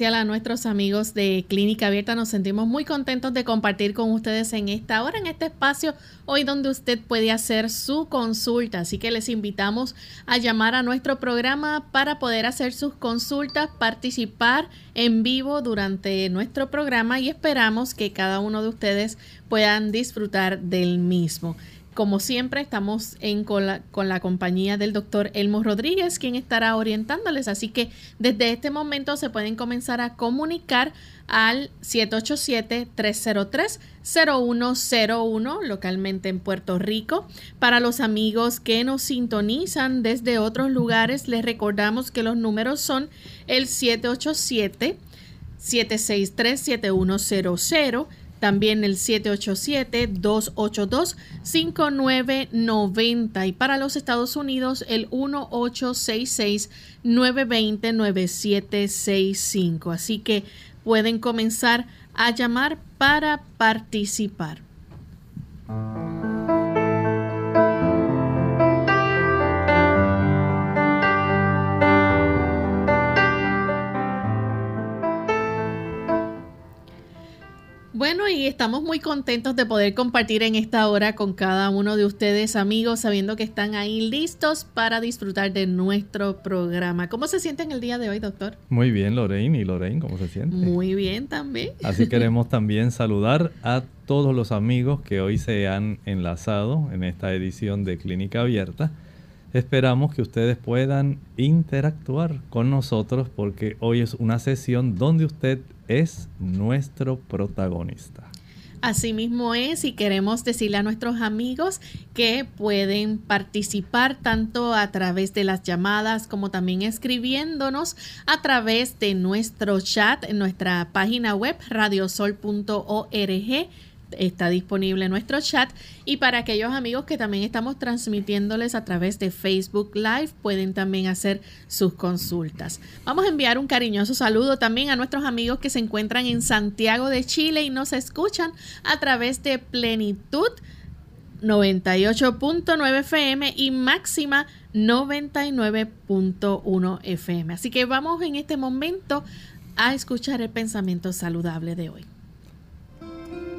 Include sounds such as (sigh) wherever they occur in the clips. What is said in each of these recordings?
A nuestros amigos de Clínica Abierta. Nos sentimos muy contentos de compartir con ustedes en esta hora, en este espacio, hoy donde usted puede hacer su consulta. Así que les invitamos a llamar a nuestro programa para poder hacer sus consultas, participar en vivo durante nuestro programa y esperamos que cada uno de ustedes puedan disfrutar del mismo. Como siempre, estamos en, con, la, con la compañía del doctor Elmo Rodríguez, quien estará orientándoles. Así que desde este momento se pueden comenzar a comunicar al 787-303-0101 localmente en Puerto Rico. Para los amigos que nos sintonizan desde otros lugares, les recordamos que los números son el 787 763 7100 también el 787-282-5990 y para los Estados Unidos el 1866-920-9765. Así que pueden comenzar a llamar para participar. Bueno, y estamos muy contentos de poder compartir en esta hora con cada uno de ustedes, amigos, sabiendo que están ahí listos para disfrutar de nuestro programa. ¿Cómo se sienten el día de hoy, doctor? Muy bien, Lorraine. ¿Y Lorraine cómo se siente? Muy bien también. Así (laughs) queremos también saludar a todos los amigos que hoy se han enlazado en esta edición de Clínica Abierta. Esperamos que ustedes puedan interactuar con nosotros porque hoy es una sesión donde usted es nuestro protagonista. Asimismo es y queremos decirle a nuestros amigos que pueden participar tanto a través de las llamadas como también escribiéndonos a través de nuestro chat en nuestra página web radiosol.org está disponible nuestro chat y para aquellos amigos que también estamos transmitiéndoles a través de Facebook Live pueden también hacer sus consultas. Vamos a enviar un cariñoso saludo también a nuestros amigos que se encuentran en Santiago de Chile y nos escuchan a través de Plenitud 98.9 FM y máxima 99.1 FM. Así que vamos en este momento a escuchar el pensamiento saludable de hoy.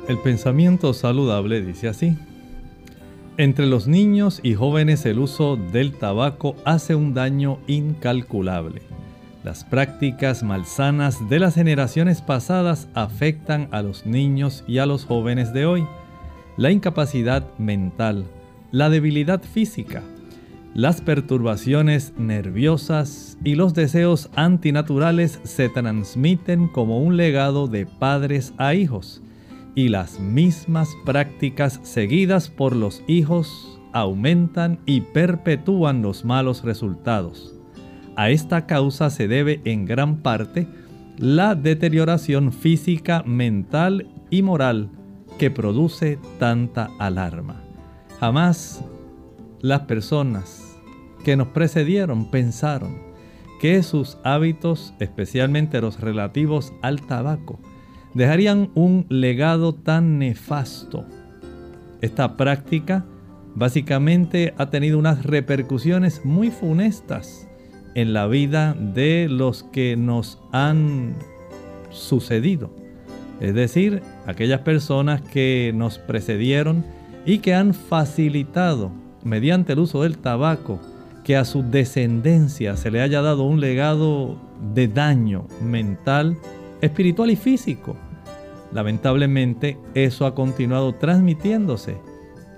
El pensamiento saludable dice así. Entre los niños y jóvenes el uso del tabaco hace un daño incalculable. Las prácticas malsanas de las generaciones pasadas afectan a los niños y a los jóvenes de hoy. La incapacidad mental, la debilidad física, las perturbaciones nerviosas y los deseos antinaturales se transmiten como un legado de padres a hijos y las mismas prácticas seguidas por los hijos aumentan y perpetúan los malos resultados. A esta causa se debe en gran parte la deterioración física, mental y moral que produce tanta alarma. Jamás las personas que nos precedieron pensaron que sus hábitos, especialmente los relativos al tabaco, dejarían un legado tan nefasto. Esta práctica básicamente ha tenido unas repercusiones muy funestas en la vida de los que nos han sucedido. Es decir, aquellas personas que nos precedieron y que han facilitado mediante el uso del tabaco que a su descendencia se le haya dado un legado de daño mental, espiritual y físico. Lamentablemente eso ha continuado transmitiéndose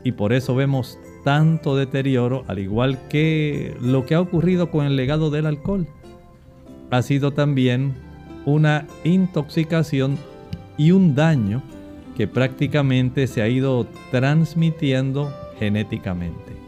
y por eso vemos tanto deterioro, al igual que lo que ha ocurrido con el legado del alcohol. Ha sido también una intoxicación y un daño que prácticamente se ha ido transmitiendo genéticamente.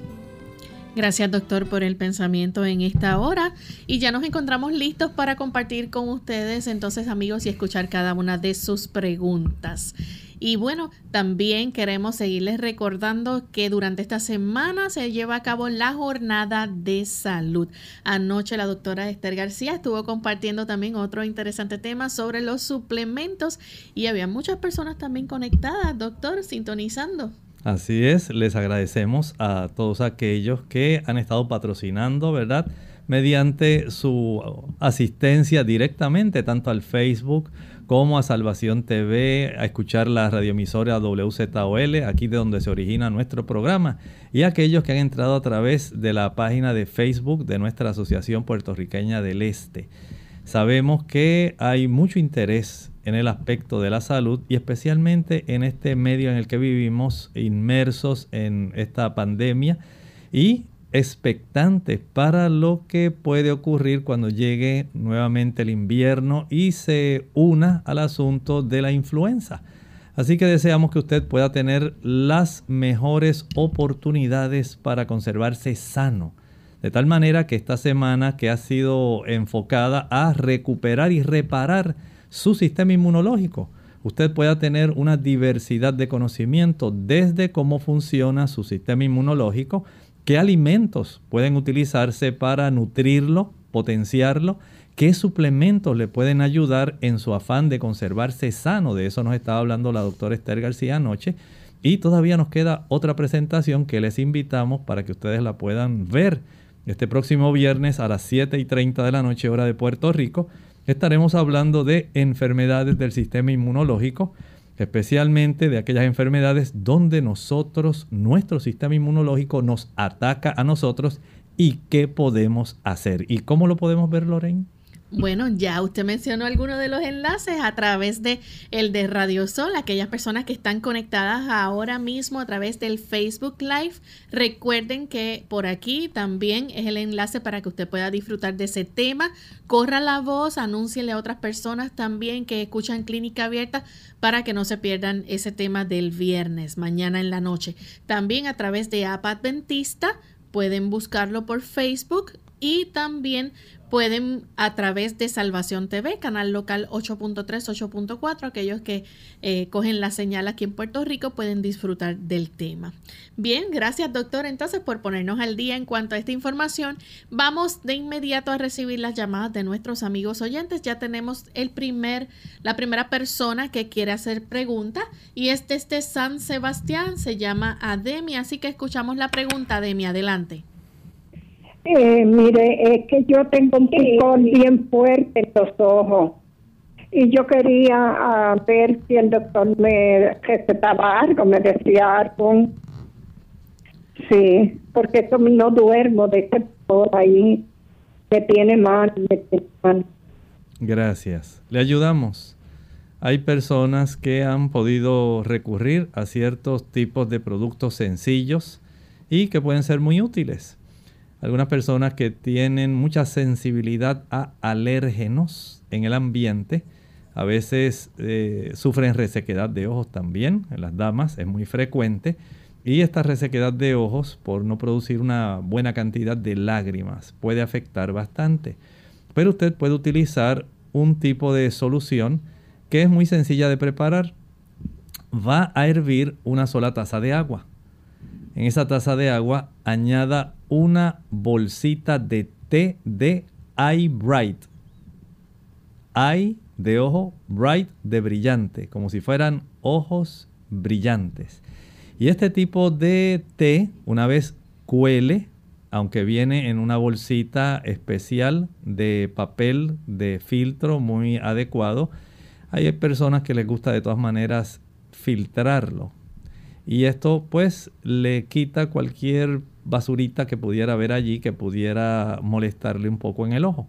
Gracias doctor por el pensamiento en esta hora y ya nos encontramos listos para compartir con ustedes entonces amigos y escuchar cada una de sus preguntas. Y bueno, también queremos seguirles recordando que durante esta semana se lleva a cabo la jornada de salud. Anoche la doctora Esther García estuvo compartiendo también otro interesante tema sobre los suplementos y había muchas personas también conectadas, doctor, sintonizando. Así es, les agradecemos a todos aquellos que han estado patrocinando, ¿verdad? Mediante su asistencia directamente, tanto al Facebook, como a Salvación TV, a escuchar la radioemisora WZOL, aquí de donde se origina nuestro programa, y aquellos que han entrado a través de la página de Facebook de nuestra Asociación Puertorriqueña del Este. Sabemos que hay mucho interés en el aspecto de la salud y especialmente en este medio en el que vivimos inmersos en esta pandemia y expectantes para lo que puede ocurrir cuando llegue nuevamente el invierno y se una al asunto de la influenza. Así que deseamos que usted pueda tener las mejores oportunidades para conservarse sano. De tal manera que esta semana que ha sido enfocada a recuperar y reparar su sistema inmunológico, usted pueda tener una diversidad de conocimiento desde cómo funciona su sistema inmunológico, qué alimentos pueden utilizarse para nutrirlo, potenciarlo, qué suplementos le pueden ayudar en su afán de conservarse sano. De eso nos estaba hablando la doctora Esther García anoche. Y todavía nos queda otra presentación que les invitamos para que ustedes la puedan ver este próximo viernes a las 7 y 30 de la noche hora de Puerto Rico. Estaremos hablando de enfermedades del sistema inmunológico especialmente de aquellas enfermedades donde nosotros, nuestro sistema inmunológico nos ataca a nosotros y qué podemos hacer. ¿Y cómo lo podemos ver, Lorraine? Bueno, ya usted mencionó algunos de los enlaces a través de el de Radio Sol, aquellas personas que están conectadas ahora mismo a través del Facebook Live. Recuerden que por aquí también es el enlace para que usted pueda disfrutar de ese tema. Corra la voz, anúnciele a otras personas también que escuchan Clínica Abierta para que no se pierdan ese tema del viernes, mañana en la noche. También a través de APA Adventista pueden buscarlo por Facebook y también pueden a través de Salvación TV, canal local 8.3, 8.4, aquellos que eh, cogen la señal aquí en Puerto Rico pueden disfrutar del tema. Bien, gracias doctor entonces por ponernos al día en cuanto a esta información. Vamos de inmediato a recibir las llamadas de nuestros amigos oyentes. Ya tenemos el primer, la primera persona que quiere hacer pregunta y es este San Sebastián, se llama Ademi, así que escuchamos la pregunta, Ademi, adelante. Eh, mire, es que yo tengo un picor bien fuerte en los ojos y yo quería ah, ver si el doctor me recetaba algo, me decía algo. Sí, porque no duermo de este por ahí, me tiene mal, me tiene mal. Gracias. Le ayudamos. Hay personas que han podido recurrir a ciertos tipos de productos sencillos y que pueden ser muy útiles algunas personas que tienen mucha sensibilidad a alérgenos en el ambiente, a veces eh, sufren resequedad de ojos también, en las damas es muy frecuente, y esta resequedad de ojos, por no producir una buena cantidad de lágrimas, puede afectar bastante. Pero usted puede utilizar un tipo de solución que es muy sencilla de preparar. Va a hervir una sola taza de agua. En esa taza de agua añada una bolsita de té de Eye Bright. Eye de ojo, bright de brillante, como si fueran ojos brillantes. Y este tipo de té, una vez cuele, aunque viene en una bolsita especial de papel de filtro muy adecuado, hay personas que les gusta de todas maneras filtrarlo. Y esto pues le quita cualquier basurita que pudiera haber allí que pudiera molestarle un poco en el ojo.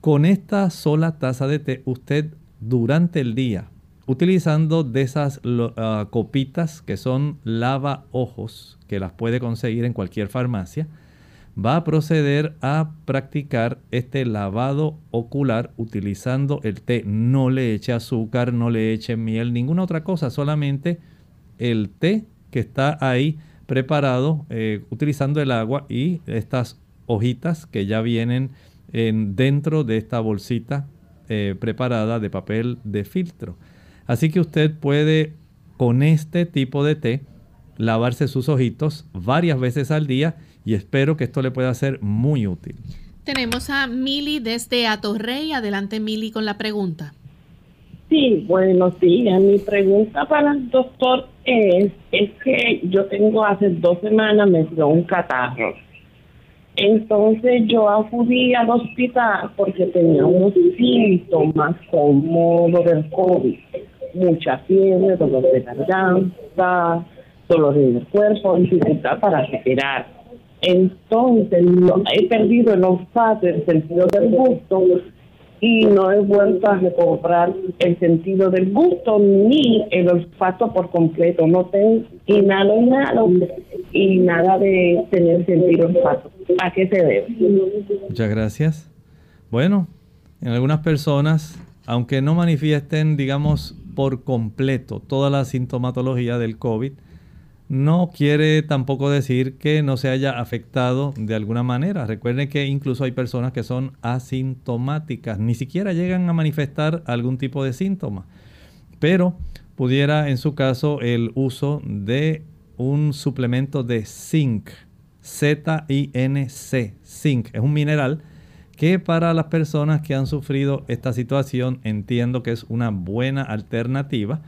Con esta sola taza de té, usted durante el día, utilizando de esas ah, copitas que son lava ojos, que las puede conseguir en cualquier farmacia, va a proceder a practicar este lavado ocular utilizando el té. No le eche azúcar, no le eche miel, ninguna otra cosa, solamente el té que está ahí preparado eh, utilizando el agua y estas hojitas que ya vienen en, dentro de esta bolsita eh, preparada de papel de filtro. Así que usted puede con este tipo de té lavarse sus ojitos varias veces al día y espero que esto le pueda ser muy útil. Tenemos a Mili desde Atorrey. Adelante Mili con la pregunta. Sí, bueno, sí, mi pregunta para el doctor es, es que yo tengo hace dos semanas me dio un catarro entonces yo acudí al hospital porque tenía unos síntomas como del COVID, mucha fiebre, dolor de garganta, dolor del cuerpo, dificultad para respirar. Entonces he perdido el olfato, el sentido del gusto y no he vuelto a recobrar el sentido del gusto ni el olfato por completo. No tengo inhalo, inhalo y nada de tener sentido olfato. ¿A qué se debe? Muchas gracias. Bueno, en algunas personas, aunque no manifiesten, digamos, por completo toda la sintomatología del COVID, no quiere tampoco decir que no se haya afectado de alguna manera. Recuerden que incluso hay personas que son asintomáticas, ni siquiera llegan a manifestar algún tipo de síntoma. Pero pudiera en su caso el uso de un suplemento de zinc, Z-I-N-C, zinc, es un mineral que para las personas que han sufrido esta situación entiendo que es una buena alternativa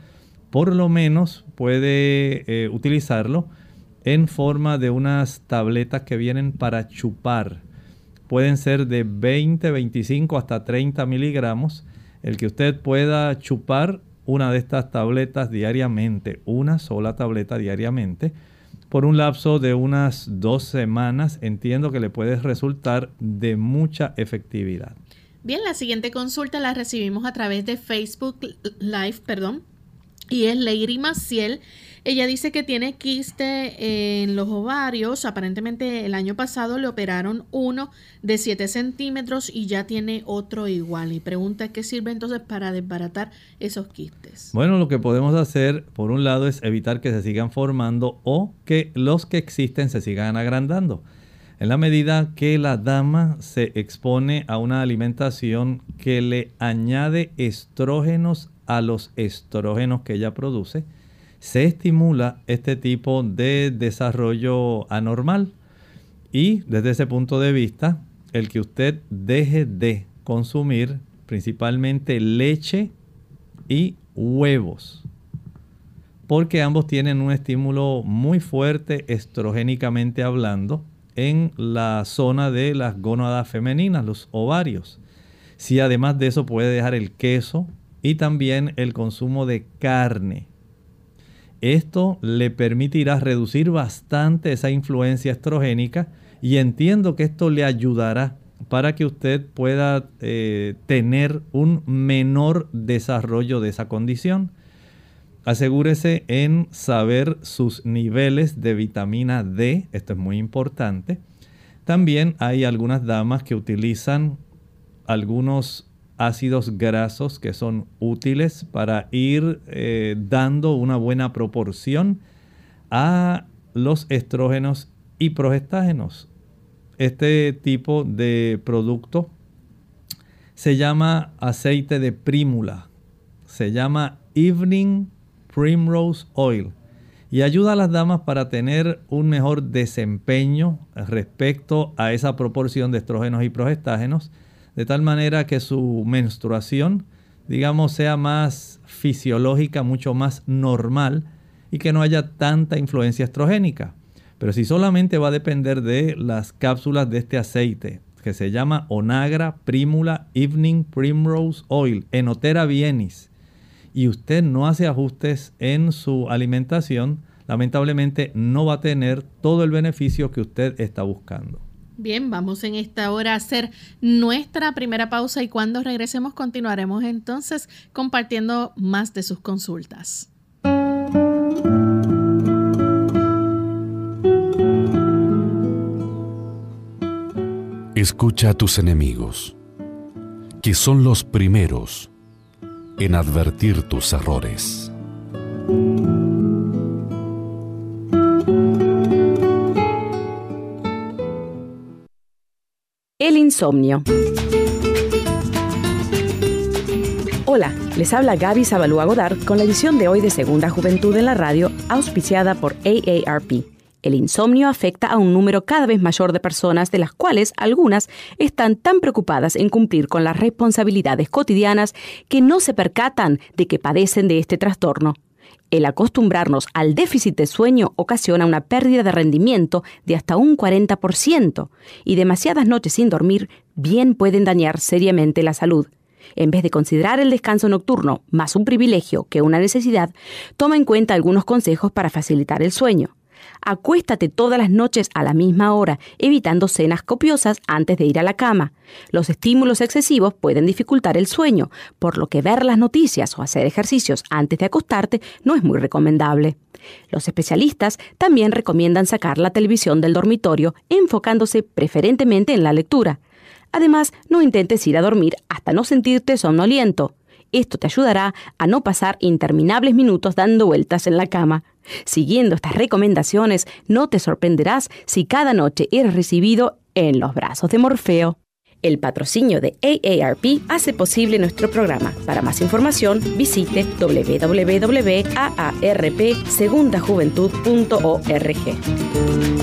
por lo menos puede eh, utilizarlo en forma de unas tabletas que vienen para chupar. Pueden ser de 20, 25 hasta 30 miligramos. El que usted pueda chupar una de estas tabletas diariamente, una sola tableta diariamente, por un lapso de unas dos semanas, entiendo que le puede resultar de mucha efectividad. Bien, la siguiente consulta la recibimos a través de Facebook Live, perdón y es Lady Maciel. Ella dice que tiene quiste en los ovarios. Aparentemente el año pasado le operaron uno de 7 centímetros y ya tiene otro igual. Y pregunta qué sirve entonces para desbaratar esos quistes. Bueno, lo que podemos hacer por un lado es evitar que se sigan formando o que los que existen se sigan agrandando. En la medida que la dama se expone a una alimentación que le añade estrógenos a los estrógenos que ella produce, se estimula este tipo de desarrollo anormal. Y desde ese punto de vista, el que usted deje de consumir principalmente leche y huevos, porque ambos tienen un estímulo muy fuerte estrogénicamente hablando en la zona de las gónadas femeninas, los ovarios. Si además de eso puede dejar el queso, y también el consumo de carne. Esto le permitirá reducir bastante esa influencia estrogénica y entiendo que esto le ayudará para que usted pueda eh, tener un menor desarrollo de esa condición. Asegúrese en saber sus niveles de vitamina D, esto es muy importante. También hay algunas damas que utilizan algunos ácidos grasos que son útiles para ir eh, dando una buena proporción a los estrógenos y progestágenos. Este tipo de producto se llama aceite de prímula, se llama Evening Primrose Oil y ayuda a las damas para tener un mejor desempeño respecto a esa proporción de estrógenos y progestágenos de tal manera que su menstruación digamos, sea más fisiológica, mucho más normal y que no haya tanta influencia estrogénica. Pero si solamente va a depender de las cápsulas de este aceite, que se llama Onagra Primula Evening Primrose Oil, Enotera bienis, y usted no hace ajustes en su alimentación, lamentablemente no va a tener todo el beneficio que usted está buscando. Bien, vamos en esta hora a hacer nuestra primera pausa y cuando regresemos continuaremos entonces compartiendo más de sus consultas. Escucha a tus enemigos, que son los primeros en advertir tus errores. El insomnio. Hola, les habla Gaby Zabalúa Godard con la edición de hoy de Segunda Juventud en la Radio, auspiciada por AARP. El insomnio afecta a un número cada vez mayor de personas, de las cuales algunas están tan preocupadas en cumplir con las responsabilidades cotidianas que no se percatan de que padecen de este trastorno. El acostumbrarnos al déficit de sueño ocasiona una pérdida de rendimiento de hasta un 40% y demasiadas noches sin dormir bien pueden dañar seriamente la salud. En vez de considerar el descanso nocturno más un privilegio que una necesidad, toma en cuenta algunos consejos para facilitar el sueño. Acuéstate todas las noches a la misma hora, evitando cenas copiosas antes de ir a la cama. Los estímulos excesivos pueden dificultar el sueño, por lo que ver las noticias o hacer ejercicios antes de acostarte no es muy recomendable. Los especialistas también recomiendan sacar la televisión del dormitorio, enfocándose preferentemente en la lectura. Además, no intentes ir a dormir hasta no sentirte somnoliento. Esto te ayudará a no pasar interminables minutos dando vueltas en la cama. Siguiendo estas recomendaciones, no te sorprenderás si cada noche eres recibido en los brazos de Morfeo. El patrocinio de AARP hace posible nuestro programa. Para más información, visite www.aarpsegundajuventud.org.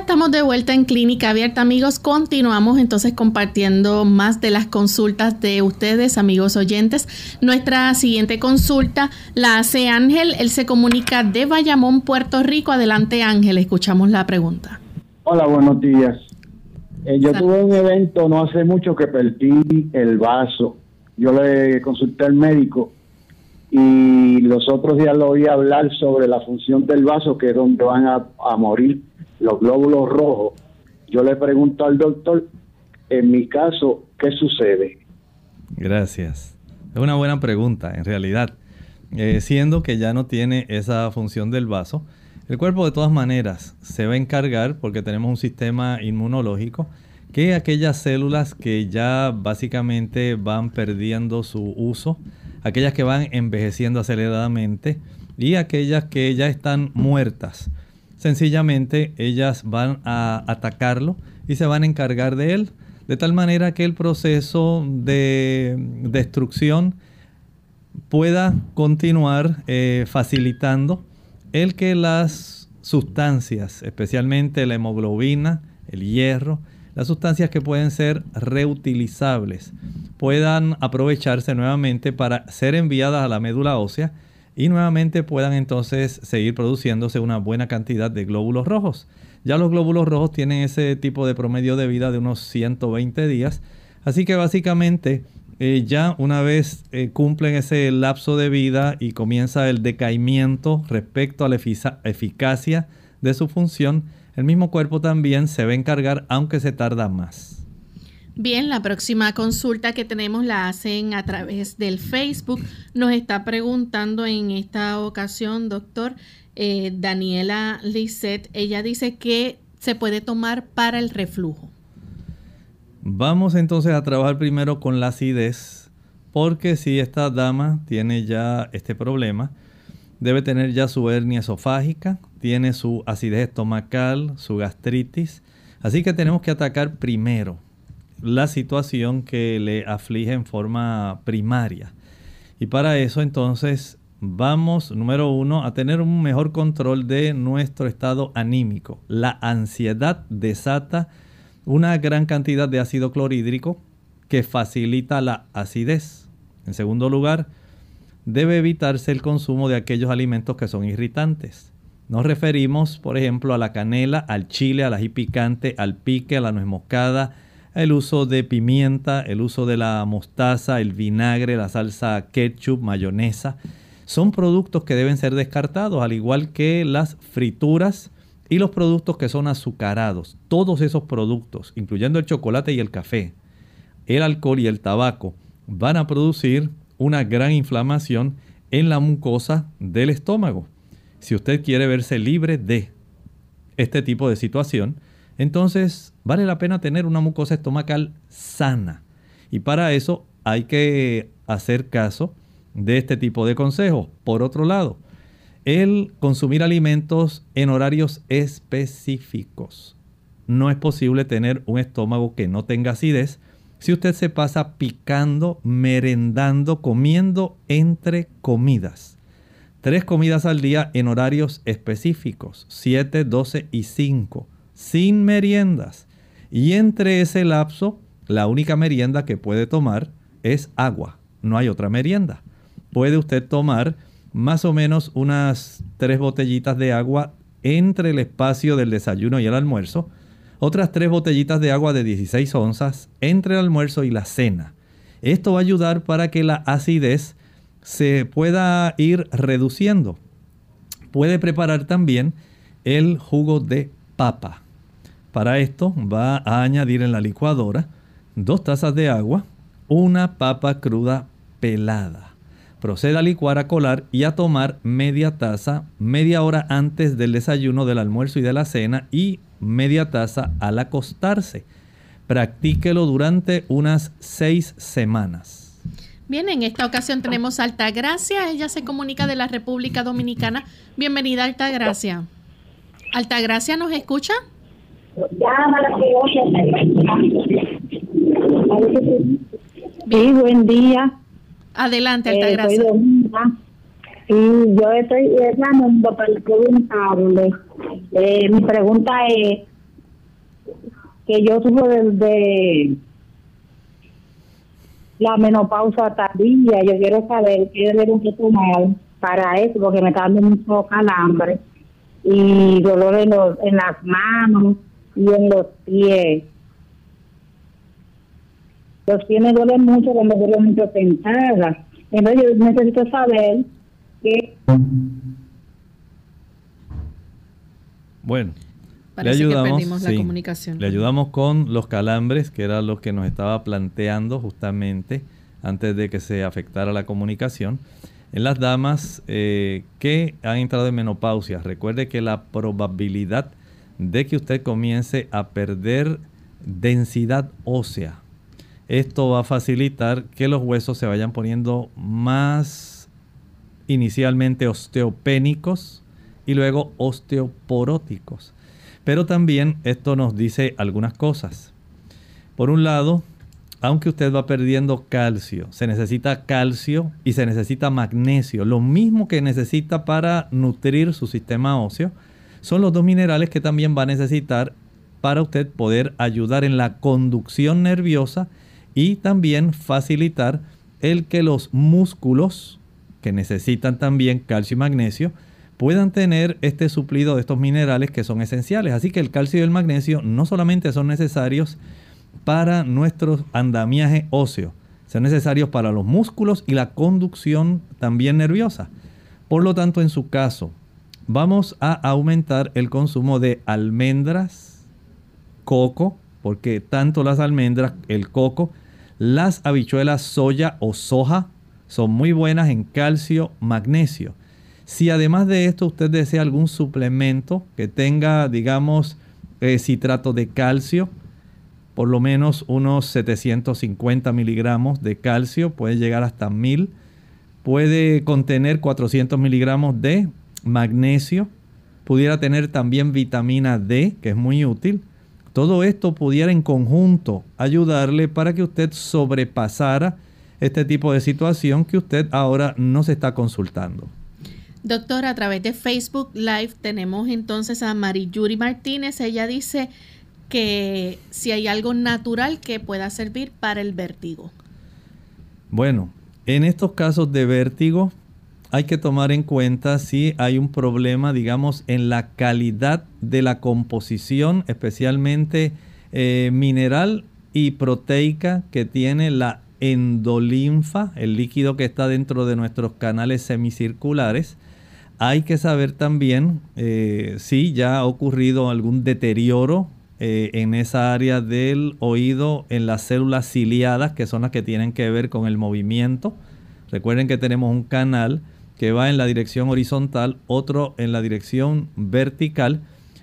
Estamos de vuelta en Clínica Abierta, amigos. Continuamos entonces compartiendo más de las consultas de ustedes, amigos oyentes. Nuestra siguiente consulta la hace Ángel. Él se comunica de Bayamón, Puerto Rico. Adelante, Ángel. Escuchamos la pregunta. Hola, buenos días. Eh, yo tuve un evento no hace mucho que perdí el vaso. Yo le consulté al médico y los otros días lo oí hablar sobre la función del vaso, que es donde van a morir los glóbulos rojos, yo le pregunto al doctor, en mi caso, ¿qué sucede? Gracias. Es una buena pregunta, en realidad. Eh, siendo que ya no tiene esa función del vaso, el cuerpo de todas maneras se va a encargar, porque tenemos un sistema inmunológico, que aquellas células que ya básicamente van perdiendo su uso, aquellas que van envejeciendo aceleradamente y aquellas que ya están muertas, sencillamente ellas van a atacarlo y se van a encargar de él, de tal manera que el proceso de destrucción pueda continuar eh, facilitando el que las sustancias, especialmente la hemoglobina, el hierro, las sustancias que pueden ser reutilizables, puedan aprovecharse nuevamente para ser enviadas a la médula ósea y nuevamente puedan entonces seguir produciéndose una buena cantidad de glóbulos rojos. Ya los glóbulos rojos tienen ese tipo de promedio de vida de unos 120 días, así que básicamente eh, ya una vez eh, cumplen ese lapso de vida y comienza el decaimiento respecto a la eficacia de su función, el mismo cuerpo también se va a encargar aunque se tarda más. Bien, la próxima consulta que tenemos la hacen a través del Facebook. Nos está preguntando en esta ocasión, doctor, eh, Daniela Lisset. Ella dice que se puede tomar para el reflujo. Vamos entonces a trabajar primero con la acidez, porque si esta dama tiene ya este problema, debe tener ya su hernia esofágica, tiene su acidez estomacal, su gastritis, así que tenemos que atacar primero la situación que le aflige en forma primaria. Y para eso entonces vamos, número uno, a tener un mejor control de nuestro estado anímico. La ansiedad desata una gran cantidad de ácido clorhídrico que facilita la acidez. En segundo lugar, debe evitarse el consumo de aquellos alimentos que son irritantes. Nos referimos, por ejemplo, a la canela, al chile, al ají picante, al pique, a la nuez moscada, el uso de pimienta, el uso de la mostaza, el vinagre, la salsa ketchup, mayonesa. Son productos que deben ser descartados, al igual que las frituras y los productos que son azucarados. Todos esos productos, incluyendo el chocolate y el café, el alcohol y el tabaco, van a producir una gran inflamación en la mucosa del estómago. Si usted quiere verse libre de este tipo de situación, entonces vale la pena tener una mucosa estomacal sana. Y para eso hay que hacer caso de este tipo de consejos. Por otro lado, el consumir alimentos en horarios específicos. No es posible tener un estómago que no tenga acidez si usted se pasa picando, merendando, comiendo entre comidas. Tres comidas al día en horarios específicos, 7, 12 y 5 sin meriendas. Y entre ese lapso, la única merienda que puede tomar es agua. No hay otra merienda. Puede usted tomar más o menos unas tres botellitas de agua entre el espacio del desayuno y el almuerzo. Otras tres botellitas de agua de 16 onzas entre el almuerzo y la cena. Esto va a ayudar para que la acidez se pueda ir reduciendo. Puede preparar también el jugo de papa. Para esto va a añadir en la licuadora dos tazas de agua, una papa cruda pelada. Proceda a licuar, a colar y a tomar media taza media hora antes del desayuno, del almuerzo y de la cena y media taza al acostarse. Practíquelo durante unas seis semanas. Bien, en esta ocasión tenemos Altagracia. Ella se comunica de la República Dominicana. Bienvenida, Altagracia. Altagracia, ¿nos escucha? Sí, buen día. Adelante, Altagracia. y yo estoy llamando para preguntarle. Eh, mi pregunta es que yo sufro de, la menopausa tardía. Yo quiero saber qué debo tomar para eso, porque me está dando mucho calambre y dolor en, los, en las manos y en los pies. Los pies me duelen mucho cuando duele mucho sentada. Entonces yo necesito saber que... Bueno, le ayudamos, la comunicación. le ayudamos con los calambres, que era lo que nos estaba planteando justamente antes de que se afectara la comunicación. En las damas eh, que han entrado en menopausia, recuerde que la probabilidad de que usted comience a perder densidad ósea. Esto va a facilitar que los huesos se vayan poniendo más inicialmente osteopénicos y luego osteoporóticos. Pero también esto nos dice algunas cosas. Por un lado, aunque usted va perdiendo calcio, se necesita calcio y se necesita magnesio, lo mismo que necesita para nutrir su sistema óseo son los dos minerales que también va a necesitar para usted poder ayudar en la conducción nerviosa y también facilitar el que los músculos que necesitan también calcio y magnesio puedan tener este suplido de estos minerales que son esenciales. Así que el calcio y el magnesio no solamente son necesarios para nuestro andamiaje óseo, Son necesarios para los músculos y la conducción también nerviosa. Por lo tanto, en su caso, vamos a aumentar el consumo de almendras, coco, porque tanto las almendras, el coco, las habichuelas soya o soja son muy buenas en calcio, magnesio. Si además de esto usted desea algún suplemento que tenga, digamos, eh, citrato de calcio, por lo menos unos 750 miligramos de calcio, puede llegar hasta 1000. Puede contener 400 miligramos de magnesio. Pudiera tener también vitamina D, que es muy útil. Todo esto pudiera en conjunto ayudarle para que usted sobrepasara este tipo de situación que usted ahora no se está consultando. Doctor, a través de Facebook Live tenemos entonces a Mariyuri Martínez. Ella dice que si hay algo natural que pueda servir para el vértigo. Bueno, en estos casos de vértigo hay que tomar en cuenta si hay un problema, digamos, en la calidad de la composición, especialmente eh, mineral y proteica que tiene la endolinfa, el líquido que está dentro de nuestros canales semicirculares. Hay que saber también eh, si ya ha ocurrido algún deterioro eh, en esa área del oído, en las células ciliadas, que son las que tienen que ver con el movimiento. Recuerden que tenemos un canal que va en la dirección horizontal, otro en la dirección vertical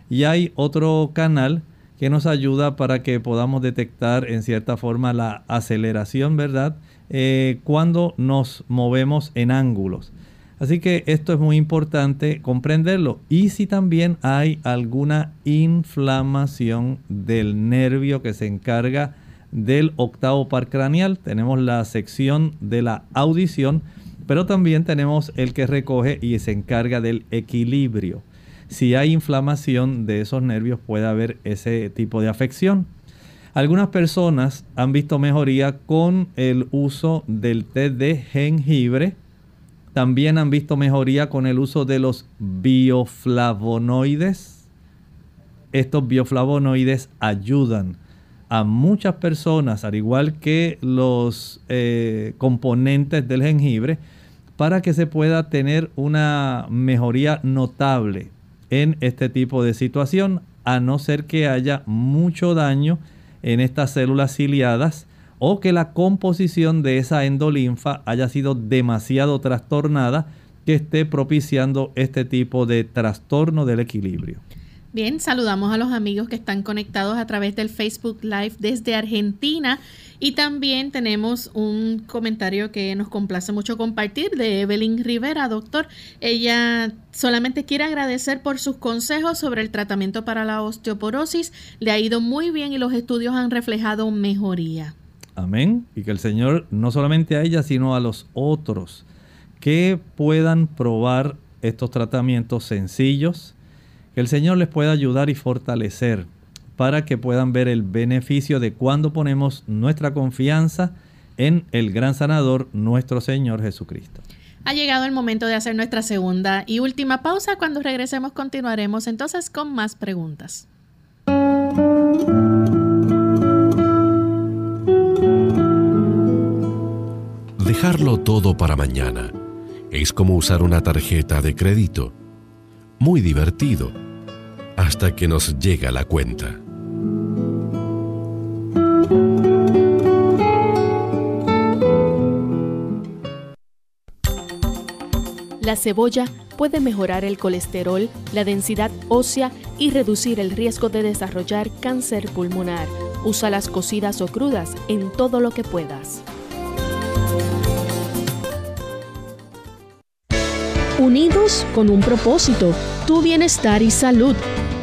y hay otro canal que nos ayuda para que podamos detectar en cierta forma la aceleración, ¿verdad? Eh, cuando nos movemos en ángulos. Así que esto es muy importante comprenderlo. Y si también hay alguna inflamación del nervio que se encarga del octavo par craneal, tenemos la sección de la audición pero también tenemos el que recoge y se encarga del equilibrio. Si hay inflamación de esos nervios puede haber ese tipo de afección. Algunas personas han visto mejoría con el uso del té de jengibre. También han visto mejoría con el uso de los bioflavonoides. Estos bioflavonoides ayudan a muchas personas, al igual que los eh, componentes del jengibre, para que se pueda tener una mejoría notable en este tipo de situación, a no ser que haya mucho daño en estas células ciliadas o que la composición de esa endolinfa haya sido demasiado trastornada que esté propiciando este tipo de trastorno del equilibrio. Bien, saludamos a los amigos que están conectados a través del Facebook Live desde Argentina y también tenemos un comentario que nos complace mucho compartir de Evelyn Rivera, doctor. Ella solamente quiere agradecer por sus consejos sobre el tratamiento para la osteoporosis. Le ha ido muy bien y los estudios han reflejado mejoría. Amén. Y que el Señor no solamente a ella, sino a los otros que puedan probar estos tratamientos sencillos, que el Señor les pueda ayudar y fortalecer para que puedan ver el beneficio de cuando ponemos nuestra confianza en el gran sanador, nuestro Señor Jesucristo. Ha llegado el momento de hacer nuestra segunda y última pausa. Cuando regresemos continuaremos entonces con más preguntas. Dejarlo todo para mañana es como usar una tarjeta de crédito. Muy divertido hasta que nos llega la cuenta. La cebolla puede mejorar el colesterol, la densidad ósea y reducir el riesgo de desarrollar cáncer pulmonar. Usa las cocidas o crudas en todo lo que puedas. Unidos con un propósito, tu bienestar y salud.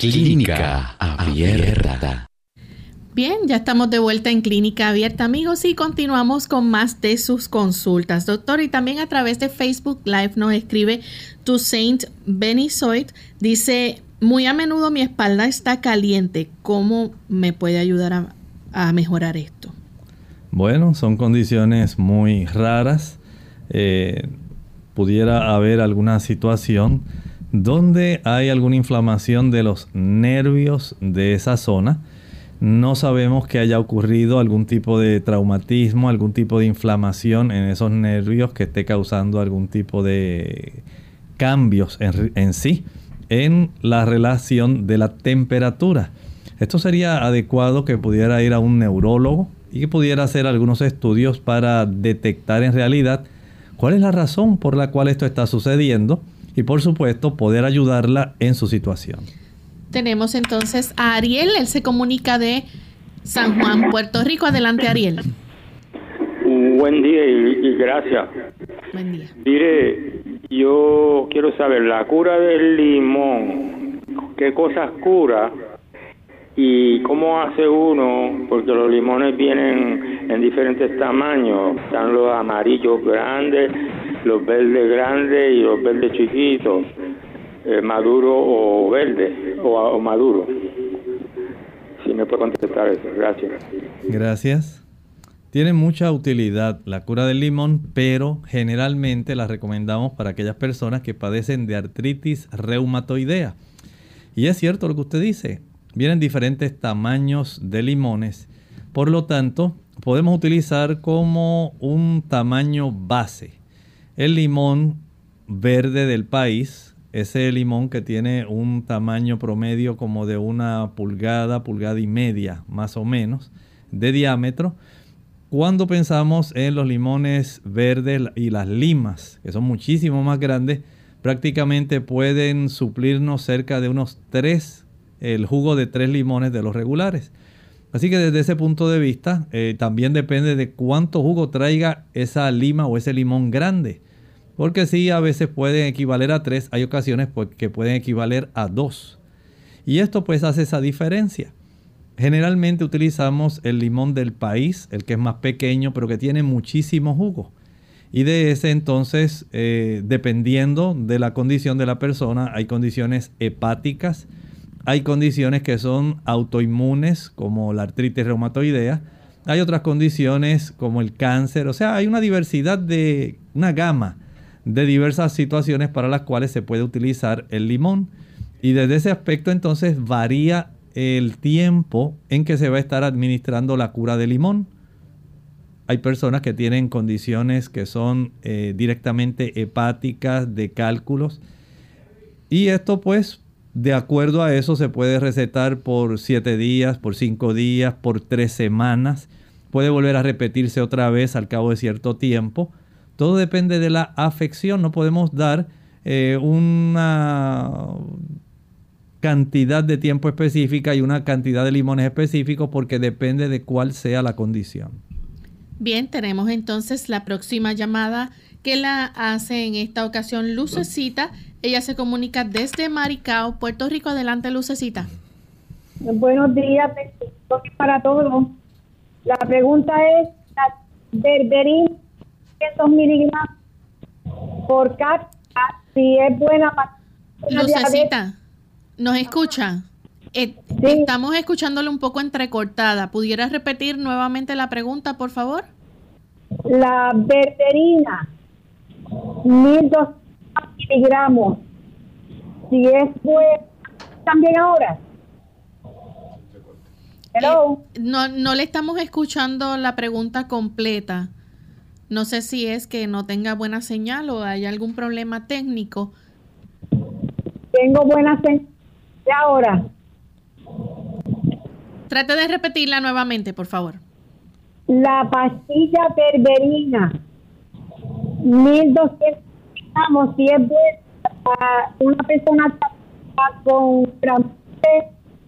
Clínica Abierta. Bien, ya estamos de vuelta en Clínica Abierta, amigos, y continuamos con más de sus consultas. Doctor, y también a través de Facebook Live nos escribe tu Saint Benisoid. Dice, muy a menudo mi espalda está caliente. ¿Cómo me puede ayudar a, a mejorar esto? Bueno, son condiciones muy raras. Eh, pudiera haber alguna situación donde hay alguna inflamación de los nervios de esa zona no sabemos que haya ocurrido algún tipo de traumatismo, algún tipo de inflamación en esos nervios que esté causando algún tipo de cambios en, sí en la relación de la temperatura. Esto sería adecuado que pudiera ir a un neurólogo y que pudiera hacer algunos estudios para detectar en realidad cuál es la razón por la cual esto está sucediendo y por supuesto poder ayudarla en su situación. Tenemos entonces a Ariel, él se comunica de San Juan, Puerto Rico. Adelante, Ariel. Buen día y, gracias. Buen día. Mire, yo quiero saber, la cura del limón, ¿qué cosas cura? ¿Y cómo hace uno? Porque los limones vienen en diferentes tamaños. Están los amarillos grandes, los verdes grandes y los verdes chiquitos. Eh, maduro o verde o, maduro. Si me puede contestar eso, gracias. Gracias. Tiene mucha utilidad la cura del limón, pero generalmente la recomendamos para aquellas personas que padecen de artritis reumatoidea. Y es cierto lo que usted dice, vienen diferentes tamaños de limones, por lo tanto podemos utilizar como un tamaño base el limón verde del país, ese limón que tiene un tamaño promedio como de una pulgada, pulgada y media más o menos de diámetro. Cuando pensamos en los limones verdes y las limas, que son muchísimo más grandes, prácticamente pueden suplirnos cerca de unos tres, el jugo de tres limones de los regulares. Así que desde ese punto de vista, eh, también depende de cuánto jugo traiga esa lima o ese limón grande. Porque sí, a veces pueden equivaler a 3, hay ocasiones que pueden equivaler a 2. Y esto pues hace esa diferencia. Generalmente utilizamos el limón del país, el que es más pequeño, pero que tiene muchísimo jugo. Y de ese entonces, eh, dependiendo de la condición de la persona, hay condiciones hepáticas, hay condiciones que son autoinmunes, como la artritis reumatoidea, hay otras condiciones como el cáncer, o sea, hay una diversidad de, una gama de diversas situaciones para las cuales se puede utilizar el limón. Y desde ese aspecto entonces varía el tiempo en que se va a estar administrando la cura de limón. Hay personas que tienen condiciones que son eh, directamente hepáticas, de cálculos. Y esto pues, de acuerdo a eso, se puede recetar por 7 días, por 5 días, por 3 semanas. Puede volver a repetirse otra vez al cabo de cierto tiempo. Todo depende de la afección. No podemos dar eh, una cantidad de tiempo específica y una cantidad de limones específicos porque depende de cuál sea la condición. Bien, tenemos entonces la próxima llamada que la hace en esta ocasión Lucecita. Ella se comunica desde Maricao, Puerto Rico. Adelante, Lucecita. Buenos días para todos. La pregunta es, ¿la berberín 200 miligramos por cada si es buena para Lucecita, ¿nos escucha? Eh, estamos escuchándole un poco entrecortada. ¿Pudieras repetir nuevamente la pregunta, por favor? La berberina, 1200 miligramos, si es buena, también ahora. Hello. Eh, no, no le estamos escuchando la pregunta completa. No sé si es que no tenga buena señal o hay algún problema técnico. Tengo buena señal. ¿Y ahora? Trate de repetirla nuevamente, por favor. La pastilla berberina 1200 estamos si es para una persona con trasplante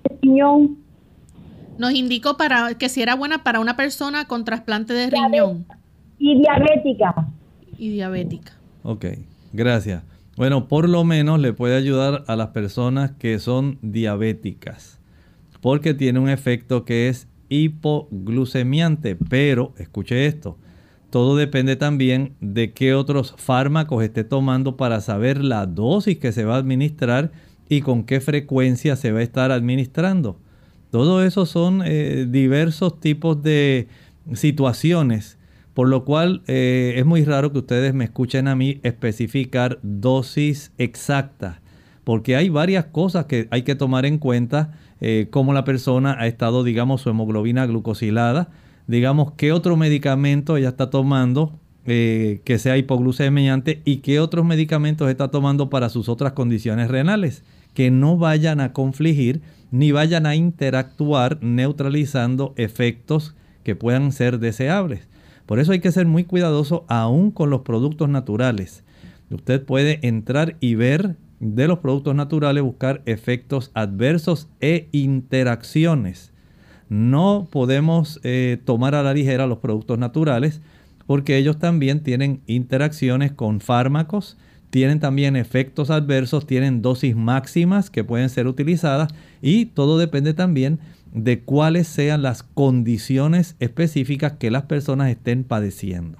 de riñón. Nos indicó para que si era buena para una persona con trasplante de riñón. Y diabética. Y diabética. Ok, gracias. Bueno, por lo menos le puede ayudar a las personas que son diabéticas, porque tiene un efecto que es hipoglucemiante, pero escuche esto, todo depende también de qué otros fármacos esté tomando para saber la dosis que se va a administrar y con qué frecuencia se va a estar administrando. Todo eso son eh, diversos tipos de situaciones, por lo cual eh, es muy raro que ustedes me escuchen a mí especificar dosis exacta, porque hay varias cosas que hay que tomar en cuenta, eh, como la persona ha estado, digamos, su hemoglobina glucosilada, digamos, qué otro medicamento ella está tomando eh, que sea hipoglucemiante y qué otros medicamentos está tomando para sus otras condiciones renales, que no vayan a confligir ni vayan a interactuar neutralizando efectos que puedan ser deseables. Por eso hay que ser muy cuidadoso aún con los productos naturales. Usted puede entrar y ver de los productos naturales, buscar efectos adversos e interacciones no podemos eh, tomar a la ligera los productos naturales porque ellos también tienen interacciones con fármacos, tienen también efectos adversos, tienen dosis máximas que pueden ser utilizadas y todo depende también cuáles sean las condiciones específicas que las personas estén padeciendo.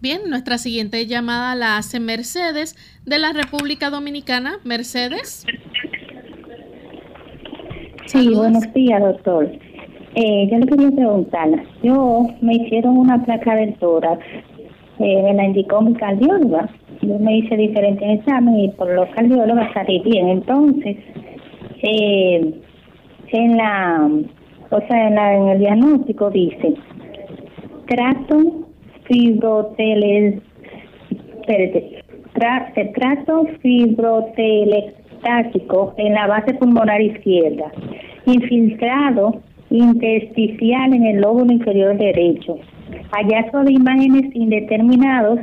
Bien, nuestra siguiente llamada la hace Mercedes de la República Dominicana. Mercedes. Sí, buenos días, doctor. Eh, yo le quería preguntar, yo me hicieron una placa del tórax, eh, me la indicó mi cardióloga, yo me hice diferentes exámenes y por los cardiólogos salí bien. Entonces, eh, en la, o sea, en, la, en el diagnóstico dice, trato fibroteles, trato fibrotelestático en la base pulmonar izquierda, infiltrado intersticial en el lóbulo inferior derecho. Hallazgo de imágenes indeterminados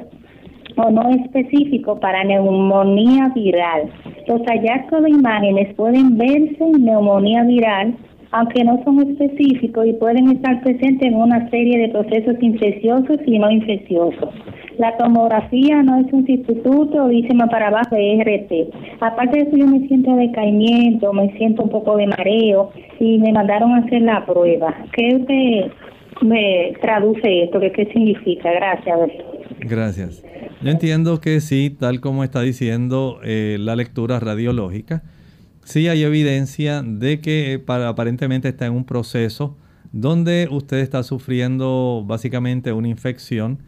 o no específicos para neumonía viral. Los hallazgos de imágenes pueden verse en neumonía viral, aunque no son específicos y pueden estar presentes en una serie de procesos infecciosos y no infecciosos. La tomografía no es un sustituto, dice más para abajo de RT. Aparte de eso, yo me siento decaimiento, me siento un poco de mareo y me mandaron a hacer la prueba. ¿Qué me traduce esto? ¿Qué, qué significa? Gracias. Gracias. Yo entiendo que sí, tal como está diciendo eh, la lectura radiológica, sí hay evidencia de que para, aparentemente está en un proceso donde usted está sufriendo básicamente una infección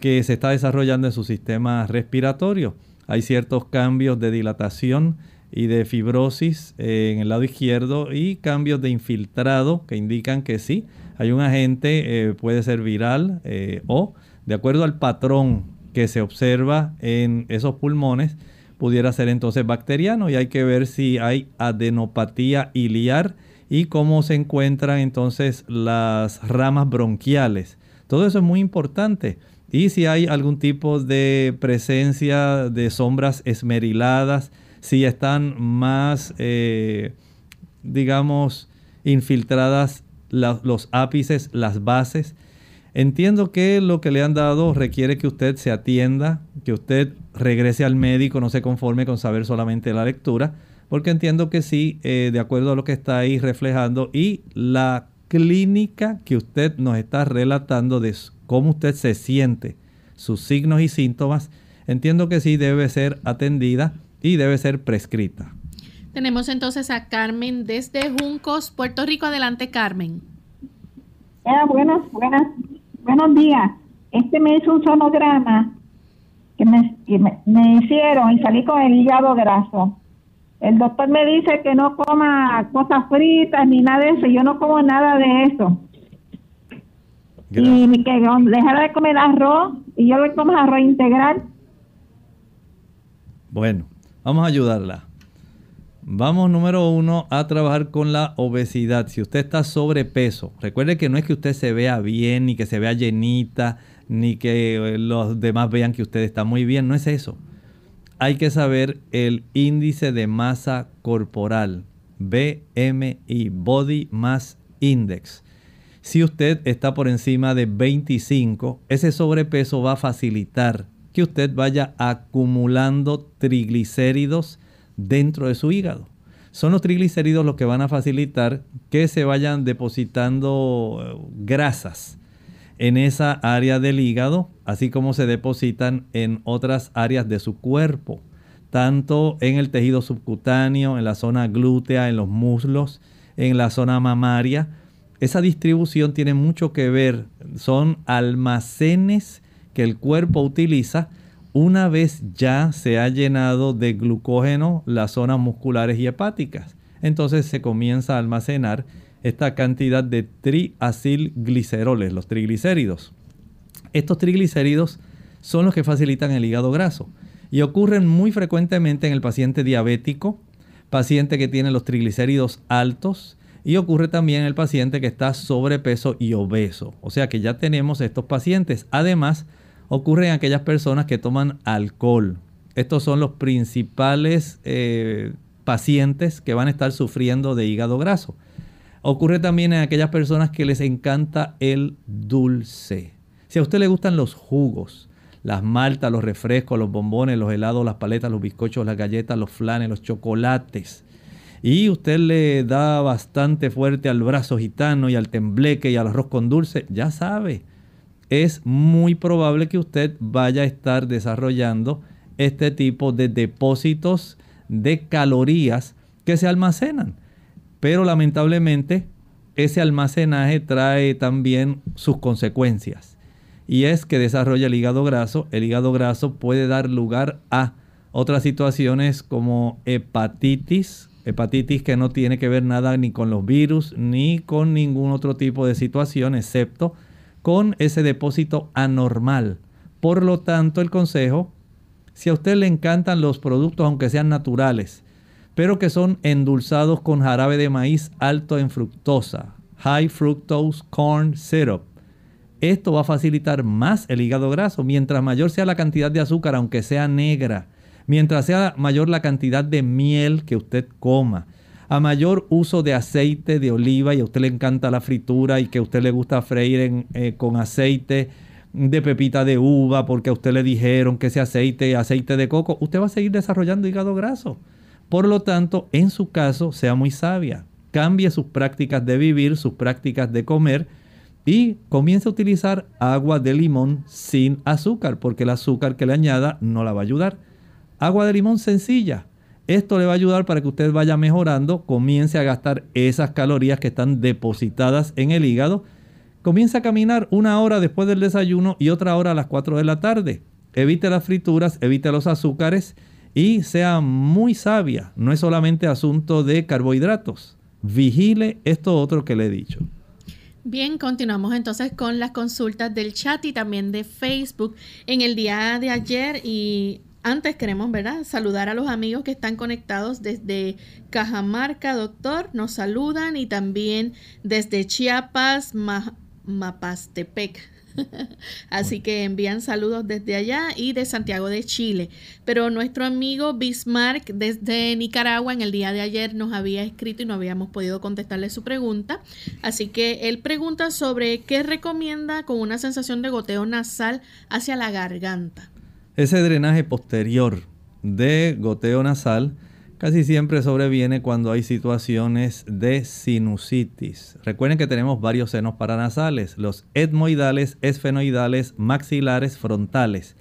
que se está desarrollando en su sistema respiratorio. Hay ciertos cambios de dilatación y de fibrosis en el lado izquierdo y cambios de infiltrado que indican que sí, hay un agente, eh, puede ser viral eh, o de acuerdo al patrón que se observa en esos pulmones, pudiera ser entonces bacteriano y hay que ver si hay adenopatía iliar y cómo se encuentran entonces las ramas bronquiales. Todo eso es muy importante y si hay algún tipo de presencia de sombras esmeriladas, si están más, eh, digamos, infiltradas los ápices, las bases. Entiendo que lo que le han dado requiere que usted se atienda, que usted regrese al médico, no se conforme con saber solamente la lectura, porque entiendo que sí, eh, de acuerdo a lo que está ahí reflejando y la clínica que usted nos está relatando de cómo usted se siente, sus signos y síntomas, entiendo que sí debe ser atendida y debe ser prescrita. Tenemos entonces a Carmen desde Juncos, Puerto Rico. Adelante, Carmen. Ah, buenas, buenas, buenos días. Este me hizo un sonograma que me, me hicieron y salí con el hígado graso. El doctor me dice que no coma cosas fritas ni nada de eso. Yo no como nada de eso. Y que dejar de comer arroz y yo le como arroz integral. Bueno, vamos a ayudarla. Vamos número uno a trabajar con la obesidad. Si usted está sobrepeso, recuerde que no es que usted se vea bien, ni que se vea llenita, ni que eh, los demás vean que usted está muy bien, no es eso. Hay que saber el índice de masa corporal, BMI, Body Mass Index. Si usted está por encima de 25, ese sobrepeso va a facilitar que usted vaya acumulando triglicéridos dentro de su hígado. Son los triglicéridos los que van a facilitar que se vayan depositando eh, grasas en esa área del hígado, así como se depositan en otras áreas de su cuerpo, tanto en el tejido subcutáneo, en la zona glútea, en los muslos, en la zona mamaria. Esa distribución tiene mucho que ver, son almacenes que el cuerpo utiliza una vez ya se ha llenado de glucógeno las zonas musculares y hepáticas. Entonces se comienza a almacenar esta cantidad de triacilgliceroles, los triglicéridos. Estos triglicéridos son los que facilitan el hígado graso y ocurren muy frecuentemente en el paciente diabético, paciente que tiene los triglicéridos altos y ocurre también en el paciente que está sobrepeso y obeso. O sea que ya tenemos estos pacientes. Además, ocurre en aquellas personas que toman alcohol. Estos son los principales eh, pacientes que van a estar sufriendo de hígado graso. Ocurre también en aquellas personas que les encanta el dulce. Si a usted le gustan los jugos, las maltas, los refrescos, los bombones, los helados, las paletas, los bizcochos, las galletas, los flanes, los chocolates, y usted le da bastante fuerte al brazo gitano y al tembleque y al arroz con dulce, ya sabe, es muy probable que usted vaya a estar desarrollando este tipo de depósitos de calorías que se almacenan. Pero lamentablemente ese almacenaje trae también sus consecuencias. Y es que desarrolla el hígado graso. El hígado graso puede dar lugar a otras situaciones como hepatitis, hepatitis que no tiene que ver nada ni con los virus ni con ningún otro tipo de situación excepto con ese depósito anormal. Por lo tanto, el consejo, si a usted le encantan los productos aunque sean naturales, pero que son endulzados con jarabe de maíz alto en fructosa, high fructose corn syrup, esto va a facilitar más el hígado graso. Mientras mayor sea la cantidad de azúcar, aunque sea negra, mientras sea mayor la cantidad de miel que usted coma, a mayor uso de aceite de oliva y a usted le encanta la fritura y que a usted le gusta freír eh, con aceite de pepita de uva porque a usted le dijeron que ese aceite aceite de coco, usted va a seguir desarrollando hígado graso. Por lo tanto, en su caso, sea muy sabia. Cambie sus prácticas de vivir, sus prácticas de comer y comience a utilizar agua de limón sin azúcar porque el azúcar que le añada no la va a ayudar. Agua de limón sencilla, esto le va a ayudar para que usted vaya mejorando, comience a gastar esas calorías que están depositadas en el hígado. Comience a caminar una hora después del desayuno y otra hora a las 4 de la tarde. Evite las frituras, evite los azúcares y sea muy sabia. No es solamente asunto de carbohidratos. Vigile esto otro que le he dicho. Bien, continuamos entonces con las consultas del chat y también de Facebook. En el día de ayer y antes queremos, ¿verdad? Saludar a los amigos que están conectados desde Cajamarca, doctor, nos saludan y también desde Chiapas, Mapastepec. (laughs) Así que envían saludos desde allá y de Santiago de Chile. Pero nuestro amigo Bismarck desde Nicaragua en el día de ayer nos había escrito y no habíamos podido contestarle su pregunta. Así que él pregunta sobre qué recomienda con una sensación de goteo nasal hacia la garganta. Ese drenaje posterior de goteo nasal casi siempre sobreviene cuando hay situaciones de sinusitis. Recuerden que tenemos varios senos paranasales, los etmoidales, esfenoidales, maxilares, frontales.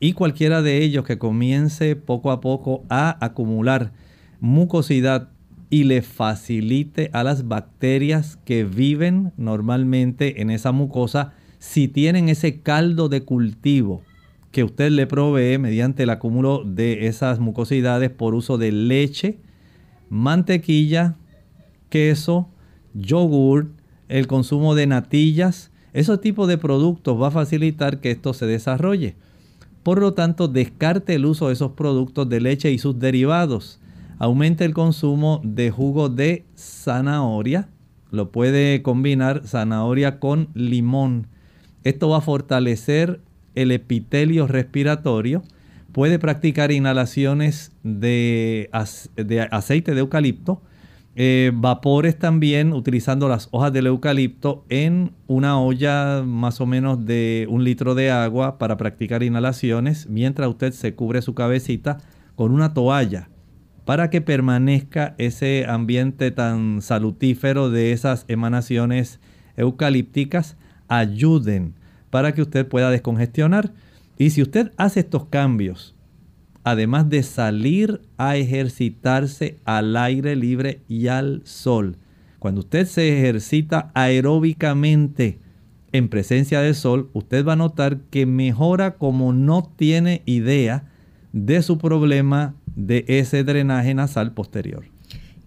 Y cualquiera de ellos que comience poco a poco a acumular mucosidad y le facilite a las bacterias que viven normalmente en esa mucosa, si tienen ese caldo de cultivo que usted le provee mediante el acúmulo de esas mucosidades por uso de leche, mantequilla, queso, yogur, el consumo de natillas. Ese tipo de productos va a facilitar que esto se desarrolle. Por lo tanto, descarte el uso de esos productos de leche y sus derivados. Aumente el consumo de jugo de zanahoria. Lo puede combinar zanahoria con limón. Esto va a fortalecer el epitelio respiratorio. Puede practicar inhalaciones de, aceite de eucalipto. Eh, vapores también utilizando las hojas del eucalipto en una olla más o menos de un litro de agua para practicar inhalaciones mientras usted se cubre su cabecita con una toalla para que permanezca ese ambiente tan salutífero de esas emanaciones eucalípticas ayuden para que usted pueda descongestionar. Y si usted hace estos cambios, además de salir a ejercitarse al aire libre y al sol, cuando usted se ejercita aeróbicamente en presencia del sol, usted va a notar que mejora como no tiene idea de su problema de ese drenaje nasal posterior.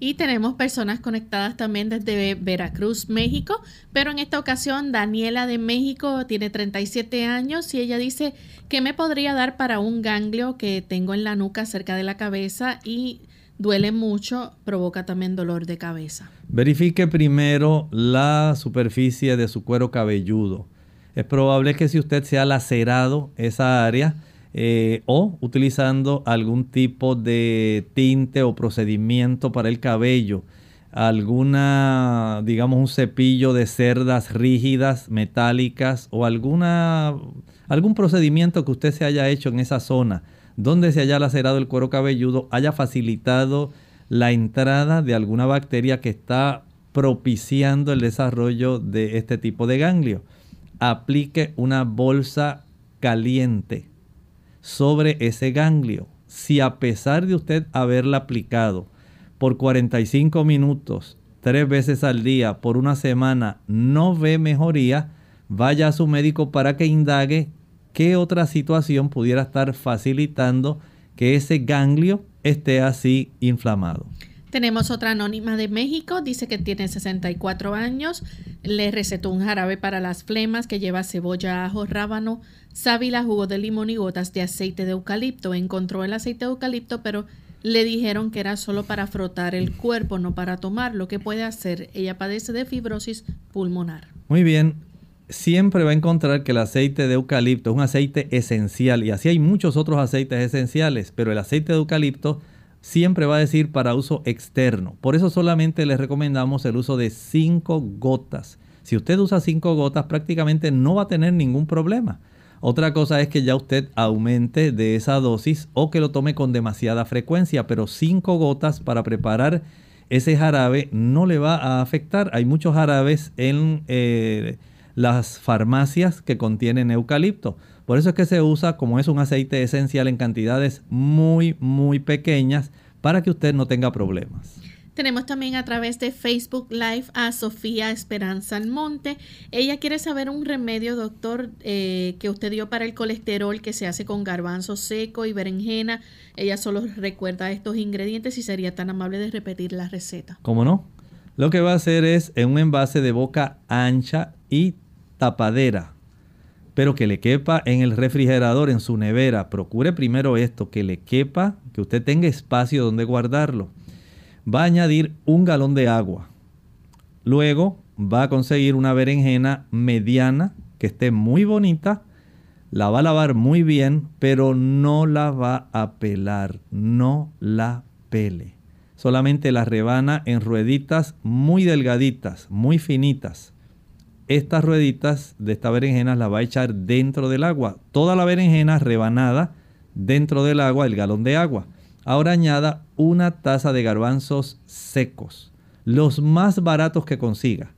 Y tenemos personas conectadas también desde Veracruz, México, pero en esta ocasión Daniela de México tiene 37 años y ella dice que me podría dar para un ganglio que tengo en la nuca cerca de la cabeza y duele mucho, provoca también dolor de cabeza. Verifique primero la superficie de su cuero cabelludo. Es probable que si usted se ha lacerado esa área, eh, o utilizando algún tipo de tinte o procedimiento para el cabello, alguna, digamos, un cepillo de cerdas rígidas, metálicas o alguna, algún procedimiento que usted se haya hecho en esa zona donde se haya lacerado el cuero cabelludo, haya facilitado la entrada de alguna bacteria que está propiciando el desarrollo de este tipo de ganglio. Aplique una bolsa caliente sobre ese ganglio. Si a pesar de usted haberla aplicado por 45 minutos, tres veces al día, por una semana, no ve mejoría, vaya a su médico para que indague qué otra situación pudiera estar facilitando que ese ganglio esté así inflamado. Tenemos otra anónima de México, dice que tiene 64 años, le recetó un jarabe para las flemas que lleva cebolla, ajo, rábano, sábila, jugo de limón y gotas de aceite de eucalipto. Encontró el aceite de eucalipto, pero le dijeron que era solo para frotar el cuerpo, no para tomar. Lo que puede hacer, ella padece de fibrosis pulmonar. Muy bien, siempre va a encontrar que el aceite de eucalipto es un aceite esencial y así hay muchos otros aceites esenciales, pero el aceite de eucalipto siempre va a decir para uso externo. Por eso solamente les recomendamos el uso de 5 gotas. Si usted usa 5 gotas prácticamente no va a tener ningún problema. Otra cosa es que ya usted aumente de esa dosis o que lo tome con demasiada frecuencia, pero 5 gotas para preparar ese jarabe no le va a afectar. Hay muchos jarabes en eh, las farmacias que contienen eucalipto. Por eso es que se usa como es un aceite esencial en cantidades muy, muy pequeñas para que usted no tenga problemas. Tenemos también a través de Facebook Live a Sofía Esperanza Almonte. Ella quiere saber un remedio, doctor, eh, que usted dio para el colesterol que se hace con garbanzo seco y berenjena. Ella solo recuerda estos ingredientes y sería tan amable de repetir la receta. ¿Cómo no? Lo que va a hacer es en un envase de boca ancha y tapadera pero que le quepa en el refrigerador, en su nevera. Procure primero esto, que le quepa, que usted tenga espacio donde guardarlo. Va a añadir un galón de agua. Luego va a conseguir una berenjena mediana que esté muy bonita. La va a lavar muy bien, pero no la va a pelar. No la pele. Solamente la rebana en rueditas muy delgaditas, muy finitas estas rueditas de esta berenjena las va a echar dentro del agua. Toda la berenjena rebanada dentro del agua, el galón de agua. Ahora añada una taza de garbanzos secos, los más baratos que consiga.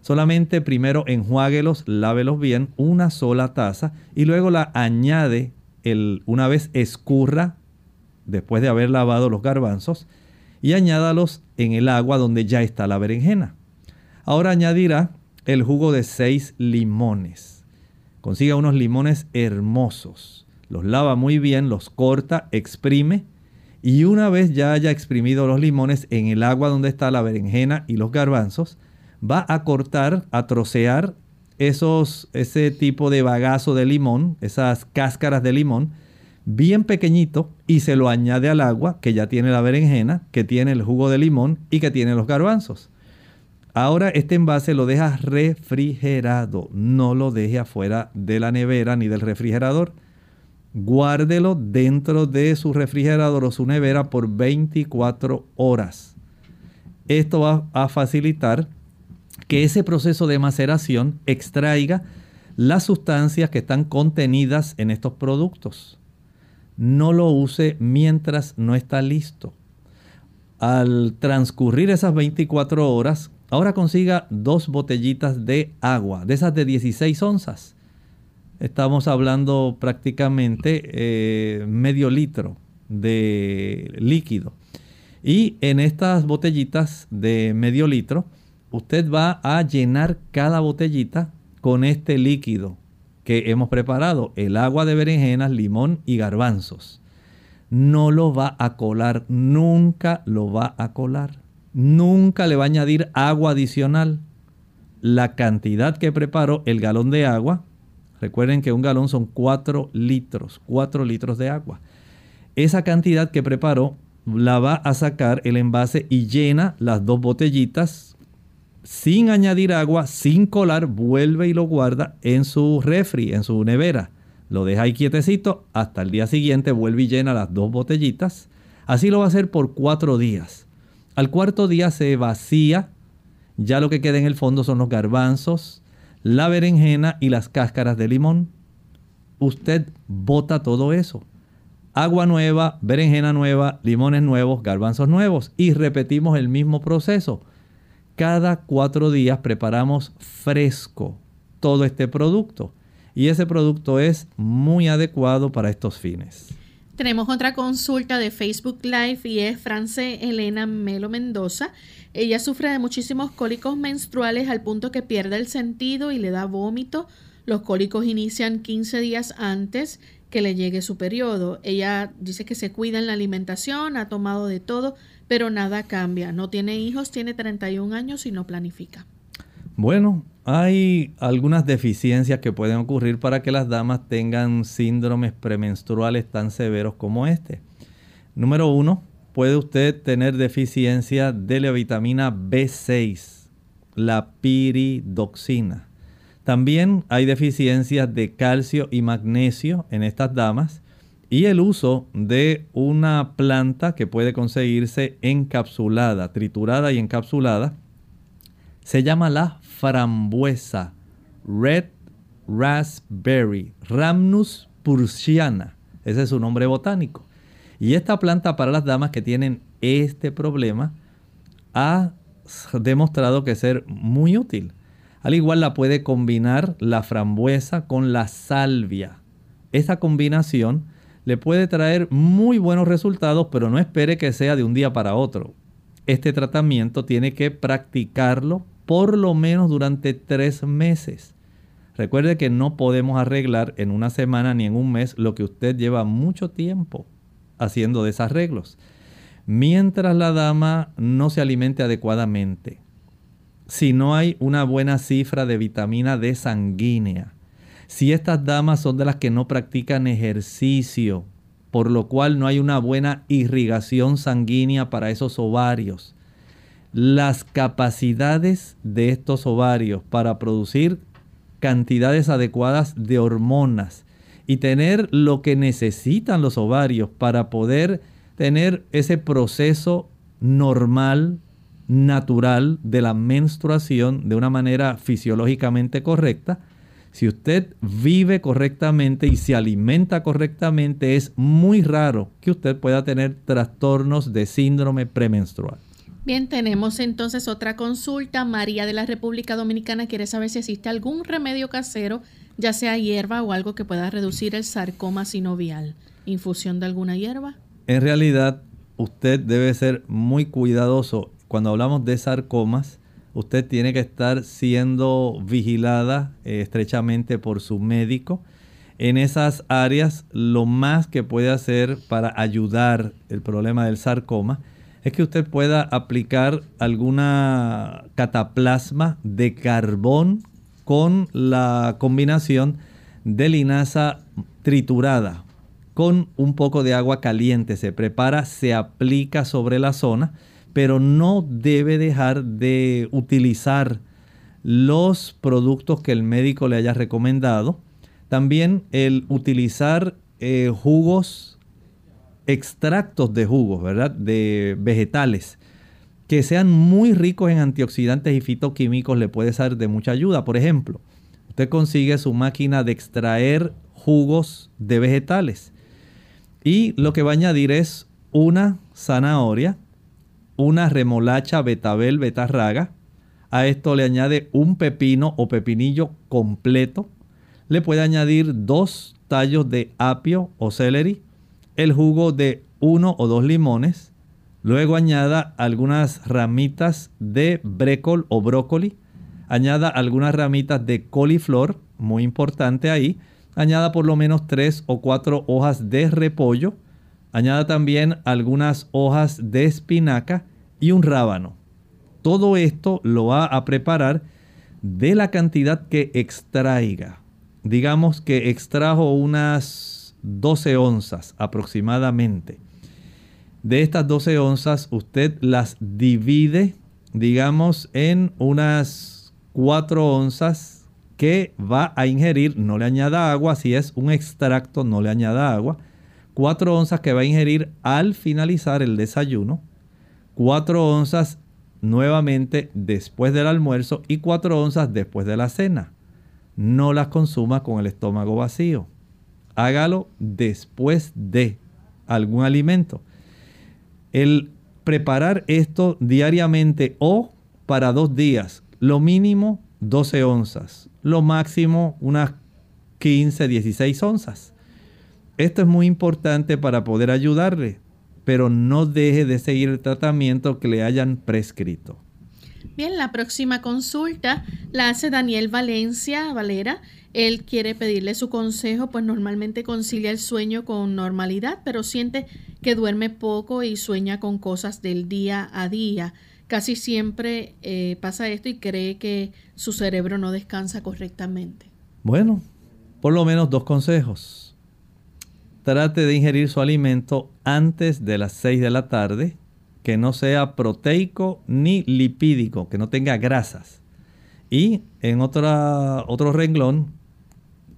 Solamente primero enjuáguelos, lávelos bien, una sola taza y luego la añade el, una vez escurra, después de haber lavado los garbanzos, y añádalos en el agua donde ya está la berenjena. Ahora añadirá el jugo de seis limones. Consiga unos limones hermosos. Los lava muy bien, los corta, exprime. Y una vez ya haya exprimido los limones en el agua donde está la berenjena y los garbanzos, va a cortar, a trocear esos, ese tipo de bagazo de limón, esas cáscaras de limón, bien pequeñito y se lo añade al agua que ya tiene la berenjena, que tiene el jugo de limón y que tiene los garbanzos. Ahora este envase lo deja refrigerado, no lo deje afuera de la nevera ni del refrigerador. Guárdelo dentro de su refrigerador o su nevera por 24 horas. Esto va a facilitar que ese proceso de maceración extraiga las sustancias que están contenidas en estos productos. No lo use mientras no está listo. Al transcurrir esas 24 horas, ahora consiga dos botellitas de agua, de esas de 16 onzas. Estamos hablando prácticamente eh, medio litro de líquido. Y en estas botellitas de medio litro, usted va a llenar cada botellita con este líquido que hemos preparado, el agua de berenjenas, limón y garbanzos. No lo va a colar, nunca lo va a colar. Nunca le va a añadir agua adicional. La cantidad que preparo, el galón de agua, recuerden que un galón son 4 litros, 4 litros de agua. Esa cantidad que preparo la va a sacar el envase y llena las dos botellitas sin añadir agua, sin colar, vuelve y lo guarda en su refri, en su nevera. Lo deja ahí quietecito hasta el día siguiente, vuelve y llena las dos botellitas. Así lo va a hacer por cuatro días. Al cuarto día se vacía. Ya lo que queda en el fondo son los garbanzos, la berenjena y las cáscaras de limón. Usted bota todo eso. Agua nueva, berenjena nueva, limones nuevos, garbanzos nuevos. Y repetimos el mismo proceso cada cuatro días preparamos fresco todo este producto. Y ese producto es muy adecuado para estos fines. Tenemos otra consulta de Facebook Live y es France Elena Melo Mendoza. Ella sufre de muchísimos cólicos menstruales al punto que pierde el sentido y le da vómito. Los cólicos inician 15 días antes que le llegue su periodo. Ella dice que se cuida en la alimentación, ha tomado de todo, pero nada cambia. No tiene hijos, tiene 31 años y no planifica. Bueno, hay algunas deficiencias que pueden ocurrir para que las damas tengan síndromes premenstruales tan severos como este. Número uno, puede usted tener deficiencia de la vitamina B6, la piridoxina. También hay deficiencias de calcio y magnesio en estas damas y el uso de una planta que puede conseguirse encapsulada, triturada y encapsulada, se llama la frambuesa, red raspberry, Rhamnus pursiana, ese es su nombre botánico. Y esta planta para las damas que tienen este problema ha demostrado que ser muy útil. Al igual la puede combinar la frambuesa con la salvia. Esta combinación le puede traer muy buenos resultados, pero no espere que sea de un día para otro. Este tratamiento tiene que practicarlo por lo menos durante tres meses. Recuerde que no podemos arreglar en una semana ni en un mes lo que usted lleva mucho tiempo haciendo desarreglos. Mientras la dama no se alimente adecuadamente, si no hay una buena cifra de vitamina D sanguínea, si estas damas son de las que no practican ejercicio, por lo cual no hay una buena irrigación sanguínea para esos ovarios, las capacidades de estos ovarios para producir cantidades adecuadas de hormonas y tener lo que necesitan los ovarios para poder tener ese proceso normal natural de la menstruación de una manera fisiológicamente correcta, si usted vive correctamente y se alimenta correctamente, es muy raro que usted pueda tener trastornos de síndrome premenstrual. Bien, tenemos entonces otra consulta. María de la República Dominicana quiere saber si existe algún remedio casero, ya sea hierba o algo que pueda reducir el sarcoma sinovial. ¿Infusión de alguna hierba? En realidad, usted debe ser muy cuidadoso cuando hablamos de sarcomas, usted tiene que estar siendo vigilada eh, estrechamente por su médico. En esas áreas, lo más que puede hacer para ayudar el problema del sarcoma es que usted pueda aplicar alguna cataplasma de carbón con la combinación de linaza triturada con un poco de agua caliente. Se prepara, se aplica sobre la zona, pero no debe dejar de utilizar los productos que el médico le haya recomendado. También el utilizar eh, jugos, extractos de jugos, ¿verdad? De vegetales que sean muy ricos en antioxidantes y fitoquímicos le puede ser de mucha ayuda. Por ejemplo, usted consigue su máquina de extraer jugos de vegetales y lo que va a añadir es una zanahoria, una remolacha, betabel, betarraga. A esto le añade un pepino o pepinillo completo. Le puede añadir dos tallos de apio o celery, el jugo de uno o dos limones. Luego añada algunas ramitas de brécol o brócoli. Añada algunas ramitas de coliflor, muy importante ahí. Añada por lo menos tres o cuatro hojas de repollo. Añada también algunas hojas de espinaca y un rábano. Todo esto lo va a preparar de la cantidad que extraiga. Digamos que extrajo unas 12 onzas aproximadamente. De estas 12 onzas usted las divide, digamos, en unas 4 onzas que va a ingerir, no le añada agua, si es un extracto no le añada agua, 4 onzas que va a ingerir al finalizar el desayuno, 4 onzas nuevamente después del almuerzo y 4 onzas después de la cena. No las consuma con el estómago vacío. Hágalo después de algún alimento. El preparar esto diariamente o para dos días, lo mínimo 12 onzas, lo máximo unas 15, 16 onzas. Esto es muy importante para poder ayudarle pero no deje de seguir el tratamiento que le hayan prescrito. Bien, la próxima consulta la hace Daniel Valencia Valera. Él quiere pedirle su consejo, pues normalmente concilia el sueño con normalidad, pero siente que duerme poco y sueña con cosas del día a día. Casi siempre eh, pasa esto y cree que su cerebro no descansa correctamente. Bueno, por lo menos dos consejos trate de ingerir su alimento antes de las 6 de la tarde, que no sea proteico ni lipídico, que no tenga grasas. Y en otra, otro renglón,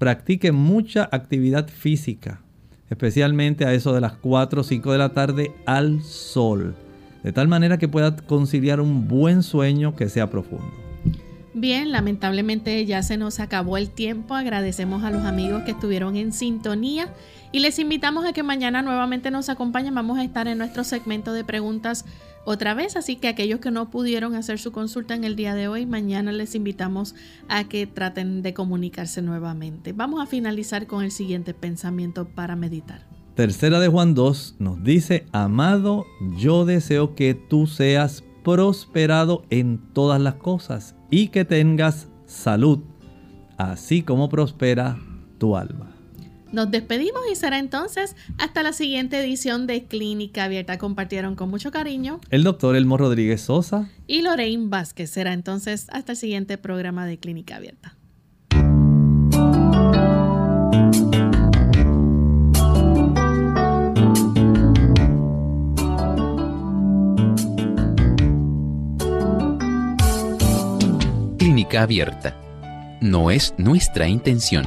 practique mucha actividad física, especialmente a eso de las 4 o 5 de la tarde al sol, de tal manera que pueda conciliar un buen sueño que sea profundo. Bien, lamentablemente ya se nos acabó el tiempo. Agradecemos a los amigos que estuvieron en sintonía y les invitamos a que mañana nuevamente nos acompañen. Vamos a estar en nuestro segmento de preguntas otra vez, así que aquellos que no pudieron hacer su consulta en el día de hoy, mañana les invitamos a que traten de comunicarse nuevamente. Vamos a finalizar con el siguiente pensamiento para meditar. Tercera de Juan 2 nos dice, amado, yo deseo que tú seas prosperado en todas las cosas y que tengas salud, así como prospera tu alma. Nos despedimos y será entonces hasta la siguiente edición de Clínica Abierta. Compartieron con mucho cariño el doctor Elmo Rodríguez Sosa y Lorraine Vázquez. Será entonces hasta el siguiente programa de Clínica Abierta. Clínica Abierta. No es nuestra intención